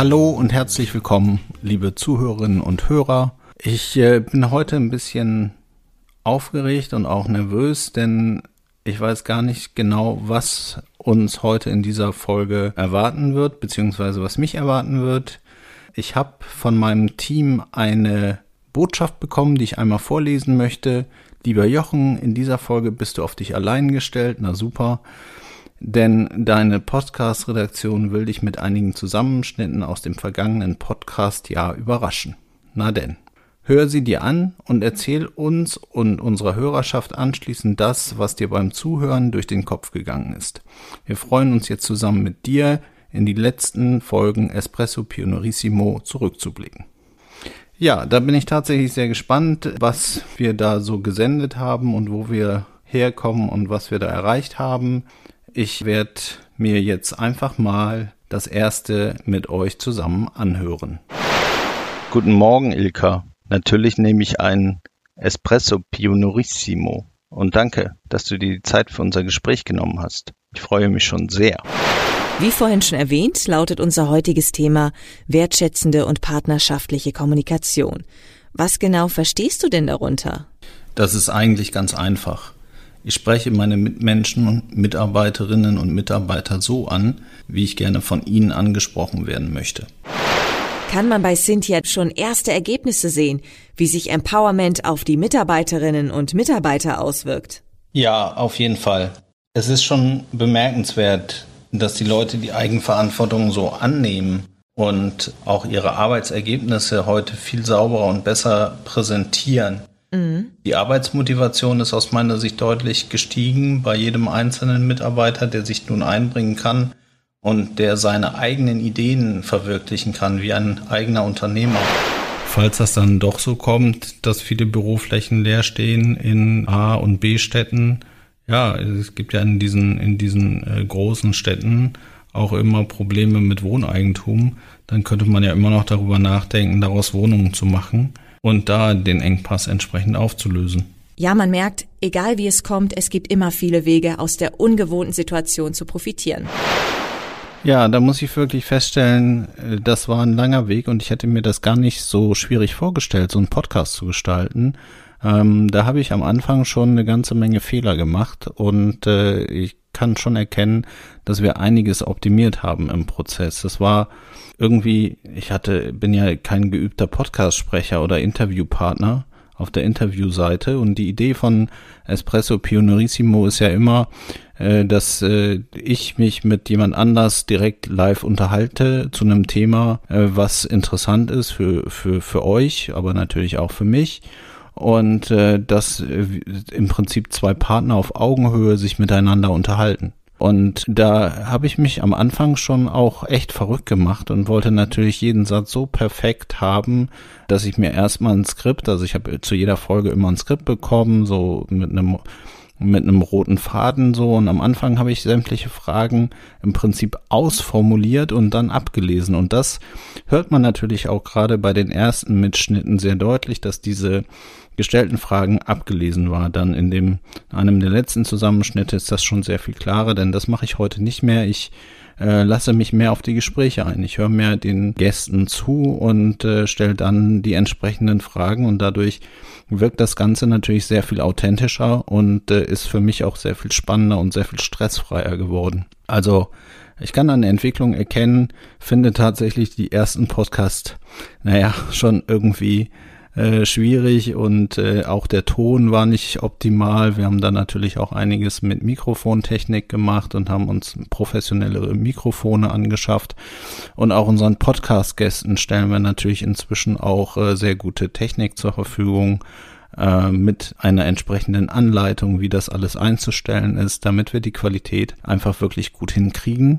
Hallo und herzlich willkommen, liebe Zuhörerinnen und Hörer. Ich äh, bin heute ein bisschen aufgeregt und auch nervös, denn ich weiß gar nicht genau, was uns heute in dieser Folge erwarten wird, beziehungsweise was mich erwarten wird. Ich habe von meinem Team eine Botschaft bekommen, die ich einmal vorlesen möchte. Lieber Jochen, in dieser Folge bist du auf dich allein gestellt. Na super. Denn deine Podcast-Redaktion will dich mit einigen Zusammenschnitten aus dem vergangenen Podcast-Jahr überraschen. Na denn. Hör sie dir an und erzähl uns und unserer Hörerschaft anschließend das, was dir beim Zuhören durch den Kopf gegangen ist. Wir freuen uns jetzt zusammen mit dir in die letzten Folgen Espresso Pionorissimo zurückzublicken. Ja, da bin ich tatsächlich sehr gespannt, was wir da so gesendet haben und wo wir herkommen und was wir da erreicht haben. Ich werde mir jetzt einfach mal das erste mit euch zusammen anhören. Guten Morgen, Ilka. Natürlich nehme ich ein Espresso Pionorissimo. Und danke, dass du dir die Zeit für unser Gespräch genommen hast. Ich freue mich schon sehr. Wie vorhin schon erwähnt, lautet unser heutiges Thema wertschätzende und partnerschaftliche Kommunikation. Was genau verstehst du denn darunter? Das ist eigentlich ganz einfach. Ich spreche meine Mitmenschen und Mitarbeiterinnen und Mitarbeiter so an, wie ich gerne von ihnen angesprochen werden möchte. Kann man bei Cynthia schon erste Ergebnisse sehen, wie sich Empowerment auf die Mitarbeiterinnen und Mitarbeiter auswirkt? Ja, auf jeden Fall. Es ist schon bemerkenswert, dass die Leute die Eigenverantwortung so annehmen und auch ihre Arbeitsergebnisse heute viel sauberer und besser präsentieren. Mhm. Die Arbeitsmotivation ist aus meiner Sicht deutlich gestiegen bei jedem einzelnen Mitarbeiter, der sich nun einbringen kann und der seine eigenen Ideen verwirklichen kann, wie ein eigener Unternehmer. Falls das dann doch so kommt, dass viele Büroflächen leer stehen in A- und B-Städten, ja, es gibt ja in diesen, in diesen äh, großen Städten auch immer Probleme mit Wohneigentum, dann könnte man ja immer noch darüber nachdenken, daraus Wohnungen zu machen und da den Engpass entsprechend aufzulösen. Ja, man merkt, egal wie es kommt, es gibt immer viele Wege, aus der ungewohnten Situation zu profitieren. Ja, da muss ich wirklich feststellen, äh, das war ein langer Weg und ich hätte mir das gar nicht so schwierig vorgestellt, so einen Podcast zu gestalten. Ähm, da habe ich am Anfang schon eine ganze Menge Fehler gemacht und äh, ich kann schon erkennen, dass wir einiges optimiert haben im Prozess. Das war irgendwie, ich hatte, bin ja kein geübter Podcast-Sprecher oder Interviewpartner auf der Interviewseite und die Idee von Espresso Pionerissimo ist ja immer, äh, dass äh, ich mich mit jemand anders direkt live unterhalte zu einem Thema, äh, was interessant ist für, für, für euch, aber natürlich auch für mich. Und äh, dass äh, im Prinzip zwei Partner auf Augenhöhe sich miteinander unterhalten. Und da habe ich mich am Anfang schon auch echt verrückt gemacht und wollte natürlich jeden Satz so perfekt haben, dass ich mir erstmal ein Skript, also ich habe zu jeder Folge immer ein Skript bekommen, so mit einem mit einem roten Faden so und am Anfang habe ich sämtliche Fragen im Prinzip ausformuliert und dann abgelesen und das hört man natürlich auch gerade bei den ersten Mitschnitten sehr deutlich, dass diese gestellten Fragen abgelesen war. Dann in dem einem der letzten Zusammenschnitte ist das schon sehr viel klarer, denn das mache ich heute nicht mehr. Ich äh, lasse mich mehr auf die Gespräche ein. Ich höre mehr den Gästen zu und äh, stelle dann die entsprechenden Fragen und dadurch wirkt das Ganze natürlich sehr viel authentischer und äh, ist für mich auch sehr viel spannender und sehr viel stressfreier geworden. Also ich kann an Entwicklung erkennen, finde tatsächlich die ersten Podcasts, naja, schon irgendwie äh, schwierig und äh, auch der Ton war nicht optimal. Wir haben da natürlich auch einiges mit Mikrofontechnik gemacht und haben uns professionellere Mikrofone angeschafft. Und auch unseren Podcast-Gästen stellen wir natürlich inzwischen auch äh, sehr gute Technik zur Verfügung äh, mit einer entsprechenden Anleitung, wie das alles einzustellen ist, damit wir die Qualität einfach wirklich gut hinkriegen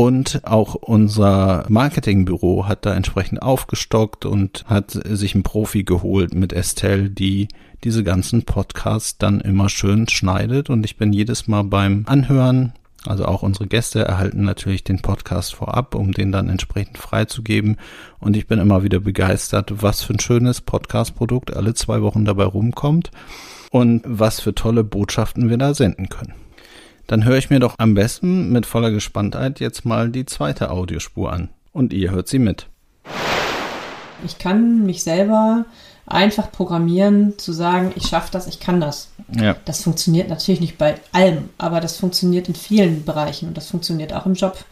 Und auch unser Marketingbüro hat da entsprechend aufgestockt und hat sich einen Profi geholt mit Estelle, die diese ganzen Podcasts dann immer schön schneidet. Und ich bin jedes Mal beim Anhören also auch unsere Gäste erhalten natürlich den Podcast vorab, um den dann entsprechend freizugeben. Und ich bin immer wieder begeistert, was für ein schönes Podcast-Produkt alle zwei Wochen dabei rumkommt und was für tolle Botschaften wir da senden können. Dann höre ich mir doch am besten mit voller Gespanntheit jetzt mal die zweite Audiospur an. Und ihr hört sie mit. Ich kann mich selber einfach programmieren, zu sagen, ich schaffe das, ich kann das. Ja. Das funktioniert natürlich nicht bei allem, aber das funktioniert in vielen Bereichen und das funktioniert auch im Job.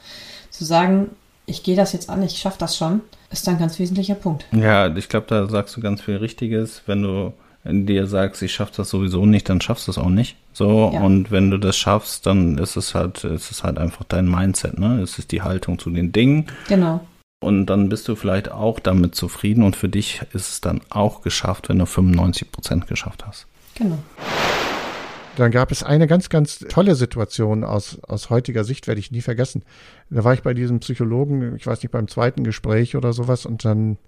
Zu sagen, ich gehe das jetzt an, ich schaffe das schon, ist ein ganz wesentlicher Punkt. Ja, ich glaube, da sagst du ganz viel Richtiges. Wenn du dir sagst, ich schaffe das sowieso nicht, dann schaffst du es auch nicht. So, ja. und wenn du das schaffst, dann ist es halt, ist es halt einfach dein Mindset, ne? Es ist die Haltung zu den Dingen. Genau. Und dann bist du vielleicht auch damit zufrieden und für dich ist es dann auch geschafft, wenn du 95 Prozent geschafft hast. Genau. Dann gab es eine ganz, ganz tolle Situation aus, aus heutiger Sicht, werde ich nie vergessen. Da war ich bei diesem Psychologen, ich weiß nicht, beim zweiten Gespräch oder sowas und dann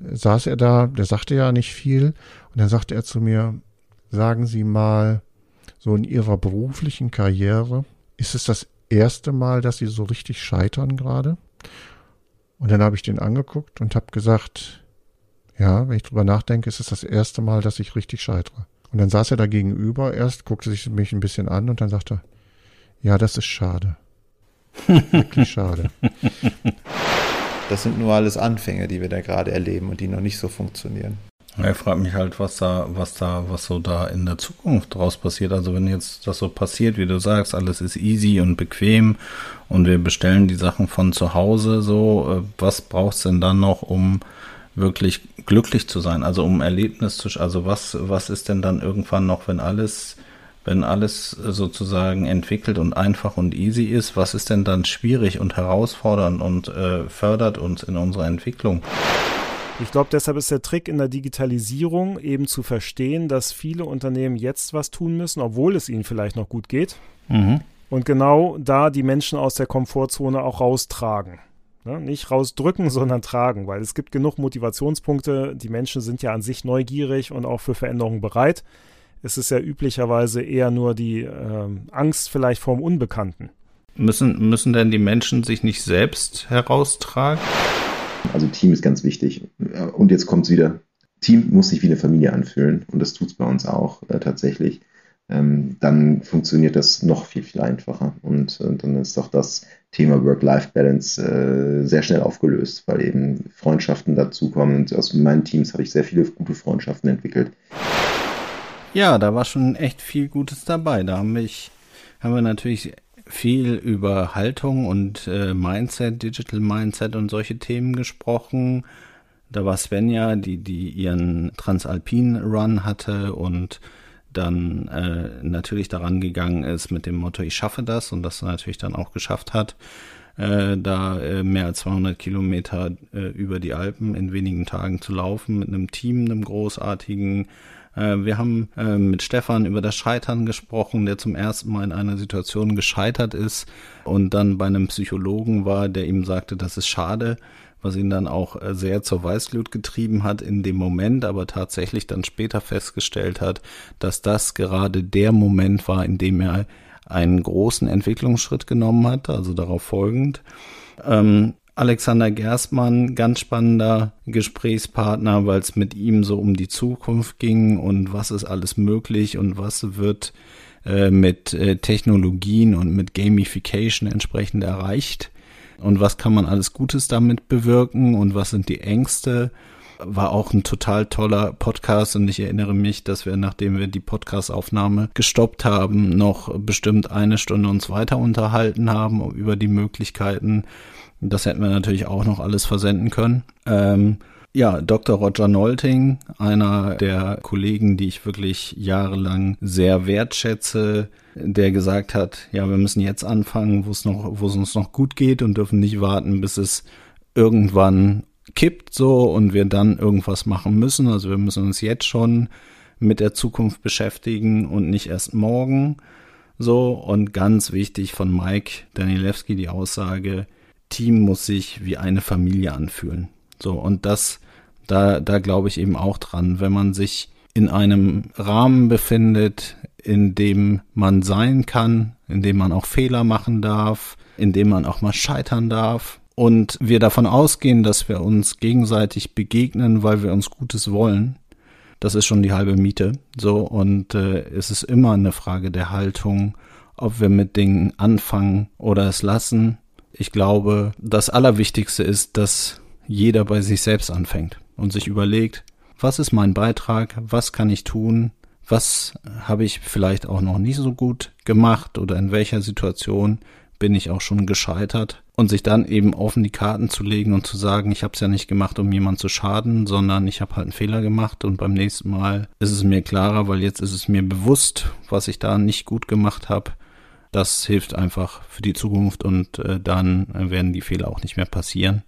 saß er da, der sagte ja nicht viel und dann sagte er zu mir, sagen Sie mal, so in Ihrer beruflichen Karriere, ist es das erste Mal, dass Sie so richtig scheitern gerade? Und dann habe ich den angeguckt und habe gesagt, ja, wenn ich drüber nachdenke, ist es das erste Mal, dass ich richtig scheitere. Und dann saß er da gegenüber erst, guckte sich mich ein bisschen an und dann sagte, ja, das ist schade. Wirklich schade. Das sind nur alles Anfänge, die wir da gerade erleben und die noch nicht so funktionieren. Er fragt mich halt, was da, was da, was so da in der Zukunft draus passiert. Also wenn jetzt das so passiert, wie du sagst, alles ist easy und bequem und wir bestellen die Sachen von zu Hause, so, äh, was braucht's denn dann noch, um wirklich glücklich zu sein? Also um Erlebnis zu, also was, was ist denn dann irgendwann noch, wenn alles, wenn alles sozusagen entwickelt und einfach und easy ist, was ist denn dann schwierig und herausfordernd und äh, fördert uns in unserer Entwicklung? Ich glaube, deshalb ist der Trick in der Digitalisierung eben zu verstehen, dass viele Unternehmen jetzt was tun müssen, obwohl es ihnen vielleicht noch gut geht. Mhm. Und genau da die Menschen aus der Komfortzone auch raustragen. Ne? Nicht rausdrücken, sondern tragen, weil es gibt genug Motivationspunkte. Die Menschen sind ja an sich neugierig und auch für Veränderungen bereit. Es ist ja üblicherweise eher nur die äh, Angst vielleicht vorm Unbekannten. Müssen, müssen denn die Menschen sich nicht selbst heraustragen? Also Team ist ganz wichtig. Und jetzt kommt es wieder. Team muss sich wie eine Familie anfühlen und das tut es bei uns auch äh, tatsächlich. Ähm, dann funktioniert das noch viel, viel einfacher. Und, und dann ist auch das Thema Work-Life-Balance äh, sehr schnell aufgelöst, weil eben Freundschaften dazukommen. Und aus meinen Teams habe ich sehr viele gute Freundschaften entwickelt. Ja, da war schon echt viel Gutes dabei. Da haben, mich, haben wir natürlich viel über Haltung und äh, Mindset, Digital Mindset und solche Themen gesprochen. Da war Svenja, die, die ihren Transalpin Run hatte und dann äh, natürlich daran gegangen ist mit dem Motto, ich schaffe das und das natürlich dann auch geschafft hat, äh, da äh, mehr als 200 Kilometer äh, über die Alpen in wenigen Tagen zu laufen mit einem Team, einem großartigen äh, wir haben äh, mit Stefan über das Scheitern gesprochen, der zum ersten Mal in einer Situation gescheitert ist und dann bei einem Psychologen war, der ihm sagte, das ist schade, was ihn dann auch äh, sehr zur Weißglut getrieben hat in dem Moment, aber tatsächlich dann später festgestellt hat, dass das gerade der Moment war, in dem er einen großen Entwicklungsschritt genommen hat, also darauf folgend. Ähm, Alexander Gerstmann, ganz spannender Gesprächspartner, weil es mit ihm so um die Zukunft ging und was ist alles möglich und was wird äh, mit äh, Technologien und mit Gamification entsprechend erreicht und was kann man alles Gutes damit bewirken und was sind die Ängste. War auch ein total toller Podcast und ich erinnere mich, dass wir, nachdem wir die Podcastaufnahme gestoppt haben, noch bestimmt eine Stunde uns weiter unterhalten haben über die Möglichkeiten, das hätten wir natürlich auch noch alles versenden können. Ähm, ja, Dr. Roger Nolting, einer der Kollegen, die ich wirklich jahrelang sehr wertschätze, der gesagt hat, ja, wir müssen jetzt anfangen, wo es noch, wo es uns noch gut geht und dürfen nicht warten, bis es irgendwann kippt so und wir dann irgendwas machen müssen. Also wir müssen uns jetzt schon mit der Zukunft beschäftigen und nicht erst morgen. So und ganz wichtig von Mike Danielewski die Aussage, Team muss sich wie eine Familie anfühlen. So, und das, da, da glaube ich eben auch dran, wenn man sich in einem Rahmen befindet, in dem man sein kann, in dem man auch Fehler machen darf, in dem man auch mal scheitern darf. Und wir davon ausgehen, dass wir uns gegenseitig begegnen, weil wir uns Gutes wollen. Das ist schon die halbe Miete. So, und äh, es ist immer eine Frage der Haltung, ob wir mit Dingen anfangen oder es lassen. Ich glaube, das Allerwichtigste ist, dass jeder bei sich selbst anfängt und sich überlegt, was ist mein Beitrag, was kann ich tun, was habe ich vielleicht auch noch nicht so gut gemacht oder in welcher Situation bin ich auch schon gescheitert und sich dann eben offen die Karten zu legen und zu sagen, ich habe es ja nicht gemacht, um jemand zu schaden, sondern ich habe halt einen Fehler gemacht und beim nächsten Mal ist es mir klarer, weil jetzt ist es mir bewusst, was ich da nicht gut gemacht habe. Das hilft einfach für die Zukunft und äh, dann werden die Fehler auch nicht mehr passieren.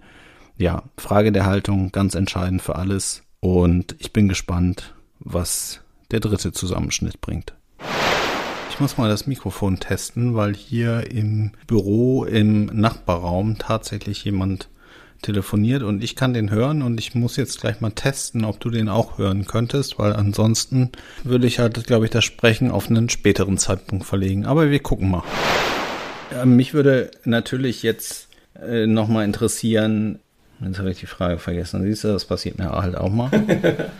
Ja, Frage der Haltung, ganz entscheidend für alles. Und ich bin gespannt, was der dritte Zusammenschnitt bringt. Ich muss mal das Mikrofon testen, weil hier im Büro im Nachbarraum tatsächlich jemand telefoniert und ich kann den hören und ich muss jetzt gleich mal testen, ob du den auch hören könntest, weil ansonsten würde ich halt, glaube ich, das Sprechen auf einen späteren Zeitpunkt verlegen. Aber wir gucken mal. Ja, mich würde natürlich jetzt äh, nochmal interessieren, jetzt habe ich die Frage vergessen, siehst du, das passiert mir halt auch mal.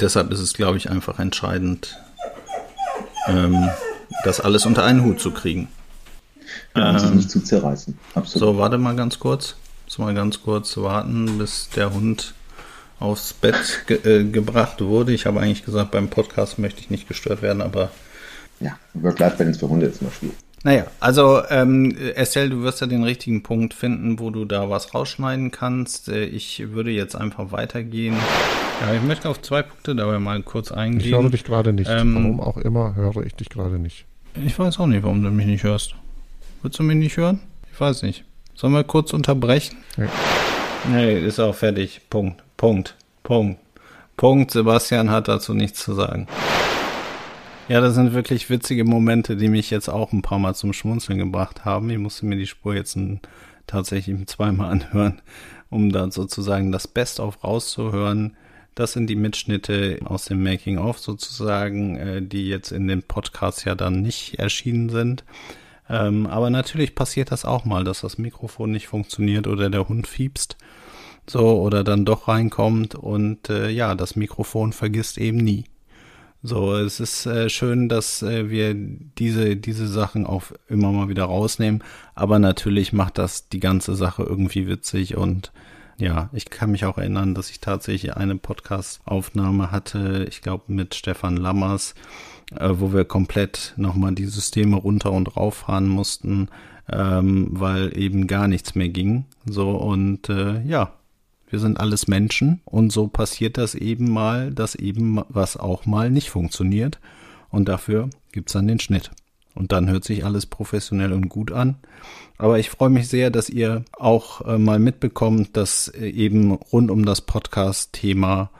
Deshalb ist es, glaube ich, einfach entscheidend, ähm, das alles unter einen Hut zu kriegen. Ja, um ähm, nicht zu zerreißen. Absolut. So, warte mal ganz kurz. Muss mal ganz kurz warten, bis der Hund aufs Bett ge äh, gebracht wurde. Ich habe eigentlich gesagt, beim Podcast möchte ich nicht gestört werden, aber. Ja, Work-Life-Balance für Hunde ist immer schwierig. Naja, also ähm, Estelle, du wirst ja den richtigen Punkt finden, wo du da was rausschneiden kannst. Äh, ich würde jetzt einfach weitergehen. Ja, ich möchte auf zwei Punkte dabei mal kurz eingehen. Ich höre dich gerade nicht. Ähm, warum auch immer höre ich dich gerade nicht. Ich weiß auch nicht, warum du mich nicht hörst. Willst du mich nicht hören? Ich weiß nicht. Sollen wir kurz unterbrechen? Nee. Nee, ist auch fertig. Punkt. Punkt. Punkt. Punkt. Sebastian hat dazu nichts zu sagen. Ja, das sind wirklich witzige Momente, die mich jetzt auch ein paar Mal zum Schmunzeln gebracht haben. Ich musste mir die Spur jetzt ein, tatsächlich zweimal anhören, um dann sozusagen das Best-of rauszuhören. Das sind die Mitschnitte aus dem Making-of sozusagen, äh, die jetzt in dem Podcast ja dann nicht erschienen sind. Ähm, aber natürlich passiert das auch mal, dass das Mikrofon nicht funktioniert oder der Hund fiebst. So, oder dann doch reinkommt und äh, ja, das Mikrofon vergisst eben nie. So, es ist äh, schön, dass äh, wir diese, diese Sachen auch immer mal wieder rausnehmen, aber natürlich macht das die ganze Sache irgendwie witzig und ja, ich kann mich auch erinnern, dass ich tatsächlich eine Podcast-Aufnahme hatte, ich glaube mit Stefan Lammers, äh, wo wir komplett nochmal die Systeme runter und rauffahren mussten, ähm, weil eben gar nichts mehr ging. So und äh, ja, wir sind alles Menschen und so passiert das eben mal, dass eben was auch mal nicht funktioniert. Und dafür gibt's dann den Schnitt. Und dann hört sich alles professionell und gut an. Aber ich freue mich sehr, dass ihr auch äh, mal mitbekommt, dass äh, eben rund um das Podcast-Thema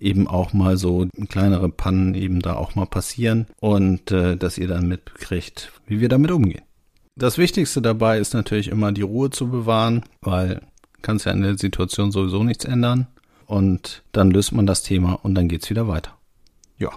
eben auch mal so kleinere Pannen eben da auch mal passieren und äh, dass ihr dann mitkriegt, wie wir damit umgehen. Das Wichtigste dabei ist natürlich immer die Ruhe zu bewahren, weil kannst ja in der Situation sowieso nichts ändern. Und dann löst man das Thema und dann geht's wieder weiter. Ja.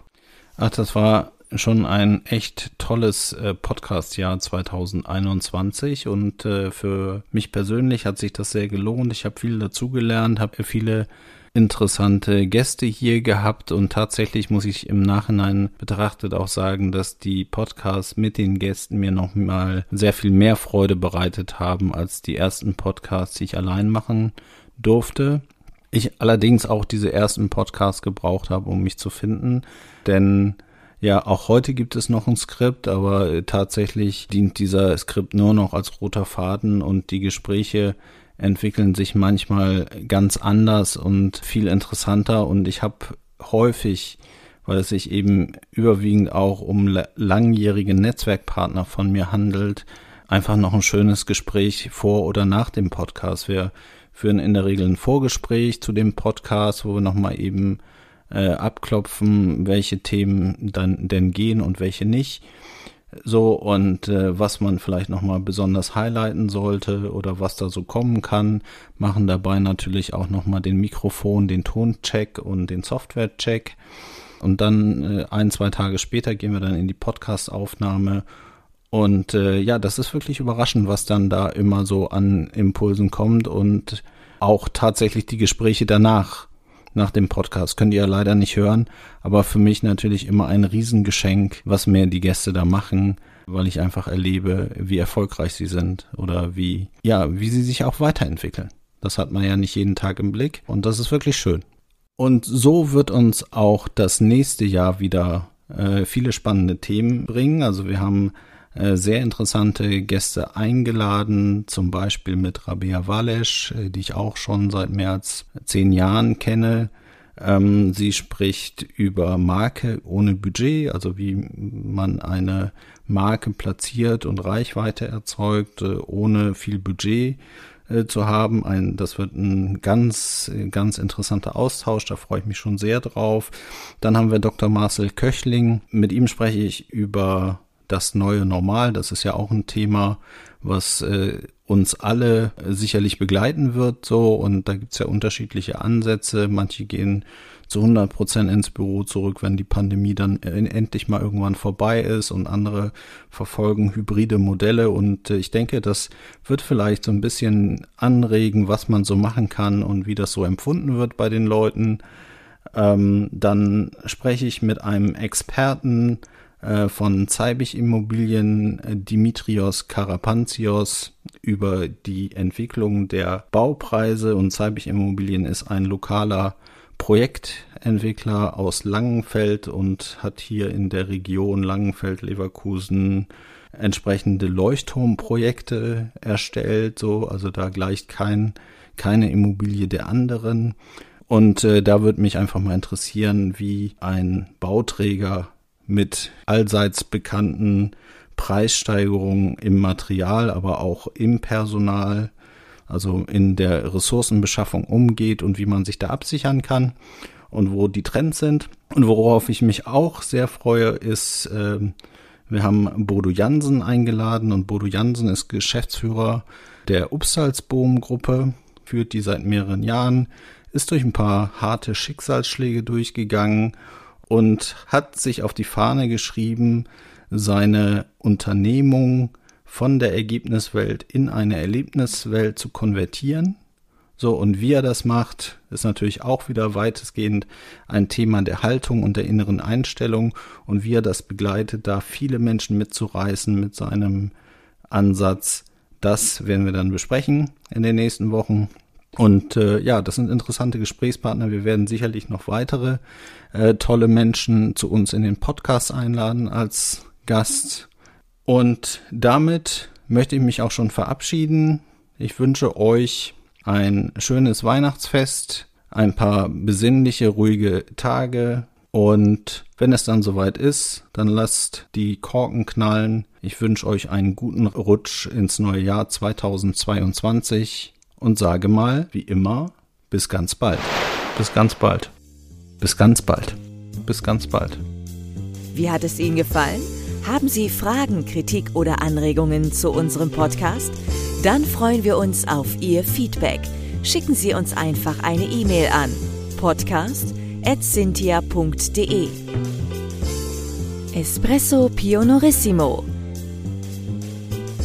Ach, das war schon ein echt tolles äh, Podcast-Jahr 2021 und äh, für mich persönlich hat sich das sehr gelohnt. Ich habe viel dazugelernt, habe viele interessante Gäste hier gehabt und tatsächlich muss ich im Nachhinein betrachtet auch sagen, dass die Podcasts mit den Gästen mir nochmal sehr viel mehr Freude bereitet haben als die ersten Podcasts, die ich allein machen durfte. Ich allerdings auch diese ersten Podcasts gebraucht habe, um mich zu finden, denn ja, auch heute gibt es noch ein Skript, aber tatsächlich dient dieser Skript nur noch als roter Faden und die Gespräche entwickeln sich manchmal ganz anders und viel interessanter und ich habe häufig, weil es sich eben überwiegend auch um langjährige Netzwerkpartner von mir handelt, einfach noch ein schönes Gespräch vor oder nach dem Podcast. Wir führen in der Regel ein Vorgespräch zu dem Podcast, wo wir nochmal eben äh, abklopfen, welche Themen dann denn gehen und welche nicht. So und äh, was man vielleicht nochmal besonders highlighten sollte oder was da so kommen kann, machen dabei natürlich auch nochmal den Mikrofon, den Toncheck und den Softwarecheck. Und dann äh, ein, zwei Tage später gehen wir dann in die Podcast-Aufnahme. Und äh, ja, das ist wirklich überraschend, was dann da immer so an Impulsen kommt und auch tatsächlich die Gespräche danach nach dem Podcast. Könnt ihr leider nicht hören, aber für mich natürlich immer ein Riesengeschenk, was mir die Gäste da machen, weil ich einfach erlebe, wie erfolgreich sie sind oder wie, ja, wie sie sich auch weiterentwickeln. Das hat man ja nicht jeden Tag im Blick und das ist wirklich schön. Und so wird uns auch das nächste Jahr wieder äh, viele spannende Themen bringen. Also wir haben sehr interessante Gäste eingeladen, zum Beispiel mit Rabea Walesch, äh, die ich auch schon seit mehr als zehn Jahren kenne. Ähm, sie spricht über Marke ohne Budget, also wie man eine Marke platziert und Reichweite erzeugt, äh, ohne viel Budget zu haben. Ein, das wird ein ganz, ganz interessanter Austausch, da freue ich mich schon sehr drauf. Dann haben wir Dr. Marcel Köchling. Mit ihm spreche ich über das neue Normal. Das ist ja auch ein Thema, was äh, uns alle sicherlich begleiten wird. So und da gibt's ja unterschiedliche Ansätze. Manche gehen zu 100 Prozent ins Büro zurück, wenn die Pandemie dann endlich mal irgendwann vorbei ist und andere verfolgen hybride Modelle und äh, ich denke, das wird vielleicht so ein bisschen anregen, was man so machen kann und wie das so empfunden wird bei den Leuten. Ähm, dann spreche ich mit einem Experten von Zeibig Immobilien äh, Dimitrios Karapanzios über die Entwicklung der Baupreise und Zeibig Immobilien ist ein lokaler Projektentwickler aus Langenfeld und hat hier in der Region Langenfeld-Leverkusen entsprechende Leuchtturmprojekte erstellt, so, also da gleicht kein, keine Immobilie der anderen. Und äh, da würde mich einfach mal interessieren, wie ein Bauträger mit allseits bekannten Preissteigerungen im Material, aber auch im Personal, also in der Ressourcenbeschaffung umgeht und wie man sich da absichern kann und wo die Trends sind. Und worauf ich mich auch sehr freue, ist, äh, wir haben Bodo Jansen eingeladen und Bodo Jansen ist Geschäftsführer der Upsalzboom-Gruppe, führt die seit mehreren Jahren, ist durch ein paar harte Schicksalsschläge durchgegangen und hat sich auf die Fahne geschrieben, seine Unternehmung von der Ergebniswelt in eine Erlebniswelt zu konvertieren. So, und wie er das macht, ist natürlich auch wieder weitestgehend ein Thema der Haltung und der inneren Einstellung und wie er das begleitet, da viele Menschen mitzureißen mit seinem Ansatz. Das werden wir dann besprechen in den nächsten Wochen. Und äh, ja, das sind interessante Gesprächspartner. Wir werden sicherlich noch weitere äh, tolle Menschen zu uns in den Podcast einladen als Gast. Und damit möchte ich mich auch schon verabschieden. Ich wünsche euch ein schönes Weihnachtsfest, ein paar besinnliche, ruhige Tage. Und wenn es dann soweit ist, dann lasst die Korken knallen. Ich wünsche euch einen guten Rutsch ins neue Jahr 2022 und sage mal, wie immer, bis ganz bald. Bis ganz bald. Bis ganz bald. Bis ganz bald. Wie hat es Ihnen gefallen? Haben Sie Fragen, Kritik oder Anregungen zu unserem Podcast? Dann freuen wir uns auf Ihr Feedback. Schicken Sie uns einfach eine E-Mail an podcast.cynthia.de Espresso Pionorissimo